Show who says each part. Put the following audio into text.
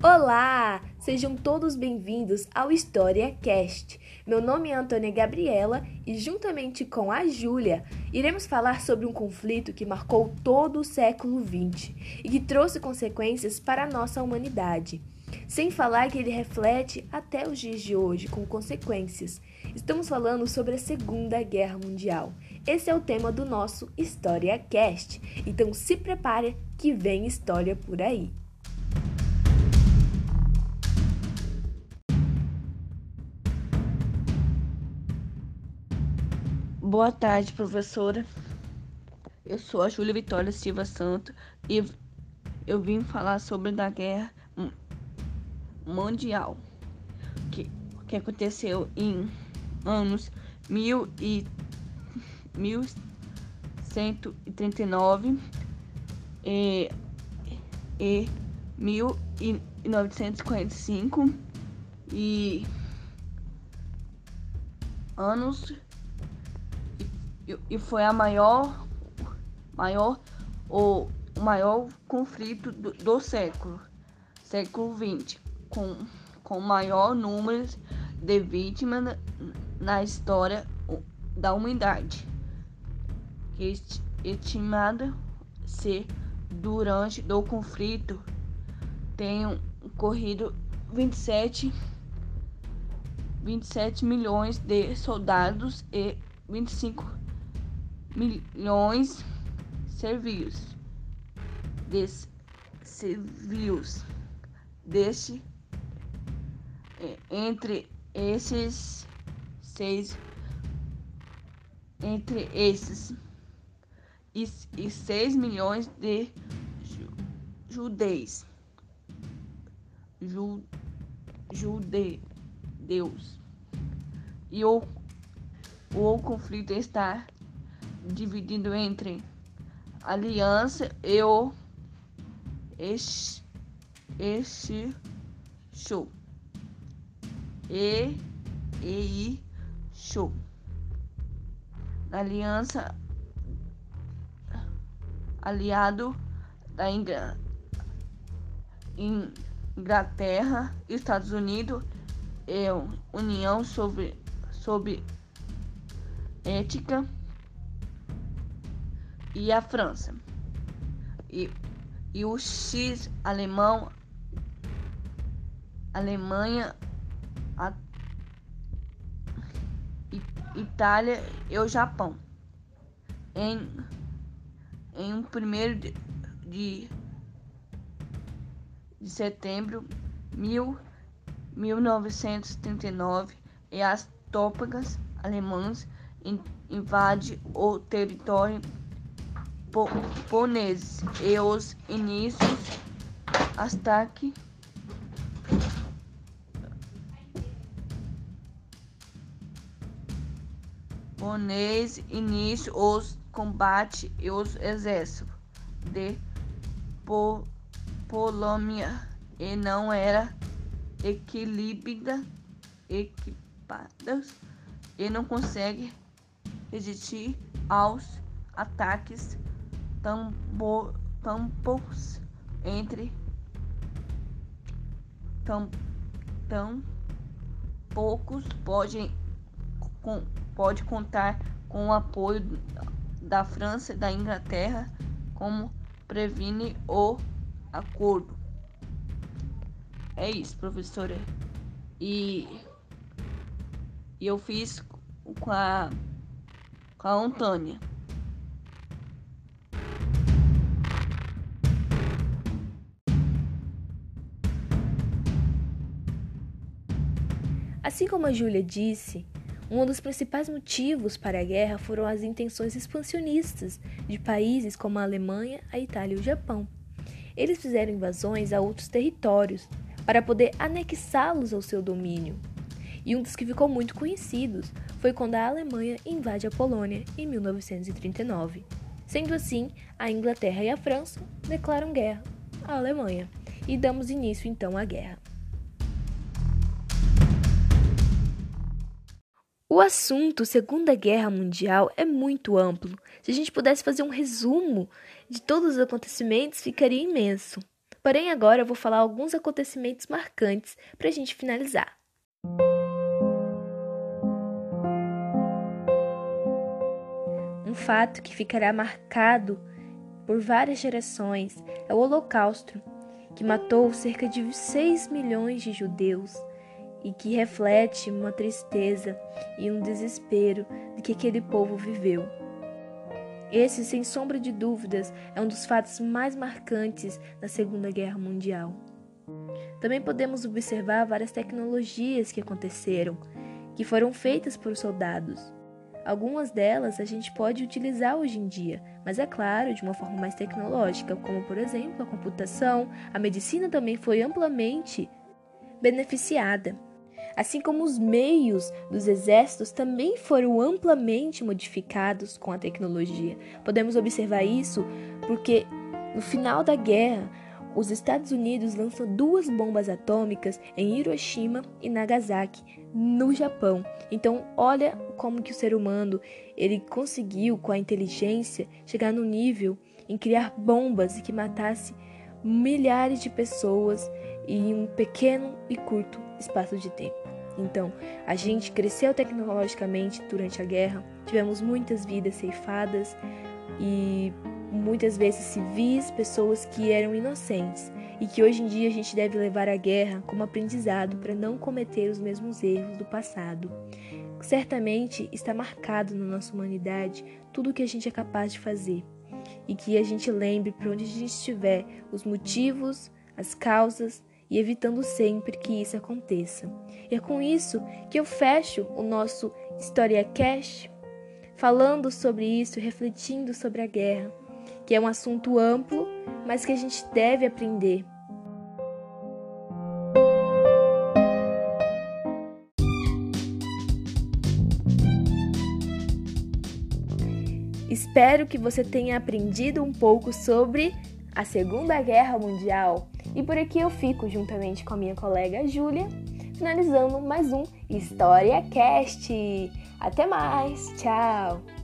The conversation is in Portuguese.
Speaker 1: Olá! Sejam todos bem-vindos ao História Cast. Meu nome é Antônia Gabriela e, juntamente com a Júlia, iremos falar sobre um conflito que marcou todo o século XX e que trouxe consequências para a nossa humanidade. Sem falar que ele reflete até os dias de hoje com consequências. Estamos falando sobre a Segunda Guerra Mundial. Esse é o tema do nosso História Cast. Então se prepare que vem história por aí.
Speaker 2: Boa tarde, professora. Eu sou a Júlia Vitória Silva Santo e eu vim falar sobre a Guerra Mundial, que, que aconteceu em anos mil e, 1139 e, e 1945 e anos e, foi a maior, maior o, maior conflito do, do século, século XX, com, com maior número de vítimas na, na história da humanidade, que estimada ser durante do conflito tenham ocorrido 27 27 milhões de soldados e 25 milhões civis des, civis deste é, entre esses seis entre esses e, e seis milhões de ju, judeus. Ju, judeus. E o, o conflito está dividido entre aliança e o este, este show e e show na aliança aliado da Inglaterra, Estados Unidos e União sobre sobre ética e a França. E, e o X alemão, Alemanha, a, Itália e o Japão. Em, em 1 de, de, de setembro mil, 1939 e as tropas alemãs invadem o território japoneses e os inícios ataque. Japonês início os combates e os exércitos de po Polônia e não era equilibrada equipadas e não consegue resistir aos ataques tambo, tampos entre tão, tão poucos podem com, pode contar com o apoio da França e da Inglaterra como previne o acordo. É isso, professora. E, e eu fiz com a com a Antônia.
Speaker 1: Assim como a Júlia disse, um dos principais motivos para a guerra foram as intenções expansionistas de países como a Alemanha, a Itália e o Japão. Eles fizeram invasões a outros territórios para poder anexá-los ao seu domínio. E um dos que ficou muito conhecidos foi quando a Alemanha invade a Polônia em 1939. Sendo assim, a Inglaterra e a França declaram guerra à Alemanha e damos início então à guerra. O assunto Segunda Guerra Mundial é muito amplo. Se a gente pudesse fazer um resumo de todos os acontecimentos, ficaria imenso. Porém, agora eu vou falar alguns acontecimentos marcantes para a gente finalizar. Um fato que ficará marcado por várias gerações é o Holocausto, que matou cerca de 6 milhões de judeus e que reflete uma tristeza e um desespero de que aquele povo viveu. Esse, sem sombra de dúvidas, é um dos fatos mais marcantes da Segunda Guerra Mundial. Também podemos observar várias tecnologias que aconteceram, que foram feitas por soldados. Algumas delas a gente pode utilizar hoje em dia, mas é claro, de uma forma mais tecnológica, como por exemplo a computação, a medicina também foi amplamente beneficiada assim como os meios dos exércitos também foram amplamente modificados com a tecnologia. Podemos observar isso porque no final da guerra, os Estados Unidos lançam duas bombas atômicas em Hiroshima e Nagasaki, no Japão. Então, olha como que o ser humano ele conseguiu com a inteligência chegar no nível em criar bombas que matasse milhares de pessoas em um pequeno e curto espaço de tempo. Então, a gente cresceu tecnologicamente durante a guerra, tivemos muitas vidas ceifadas e muitas vezes civis, pessoas que eram inocentes e que hoje em dia a gente deve levar a guerra como aprendizado para não cometer os mesmos erros do passado. Certamente está marcado na nossa humanidade tudo o que a gente é capaz de fazer e que a gente lembre para onde a gente estiver os motivos, as causas e evitando sempre que isso aconteça. E é com isso que eu fecho o nosso História Cash, falando sobre isso, refletindo sobre a guerra, que é um assunto amplo, mas que a gente deve aprender. Espero que você tenha aprendido um pouco sobre a Segunda Guerra Mundial e por aqui eu fico juntamente com a minha colega Júlia, finalizando mais um História Cast. Até mais, tchau!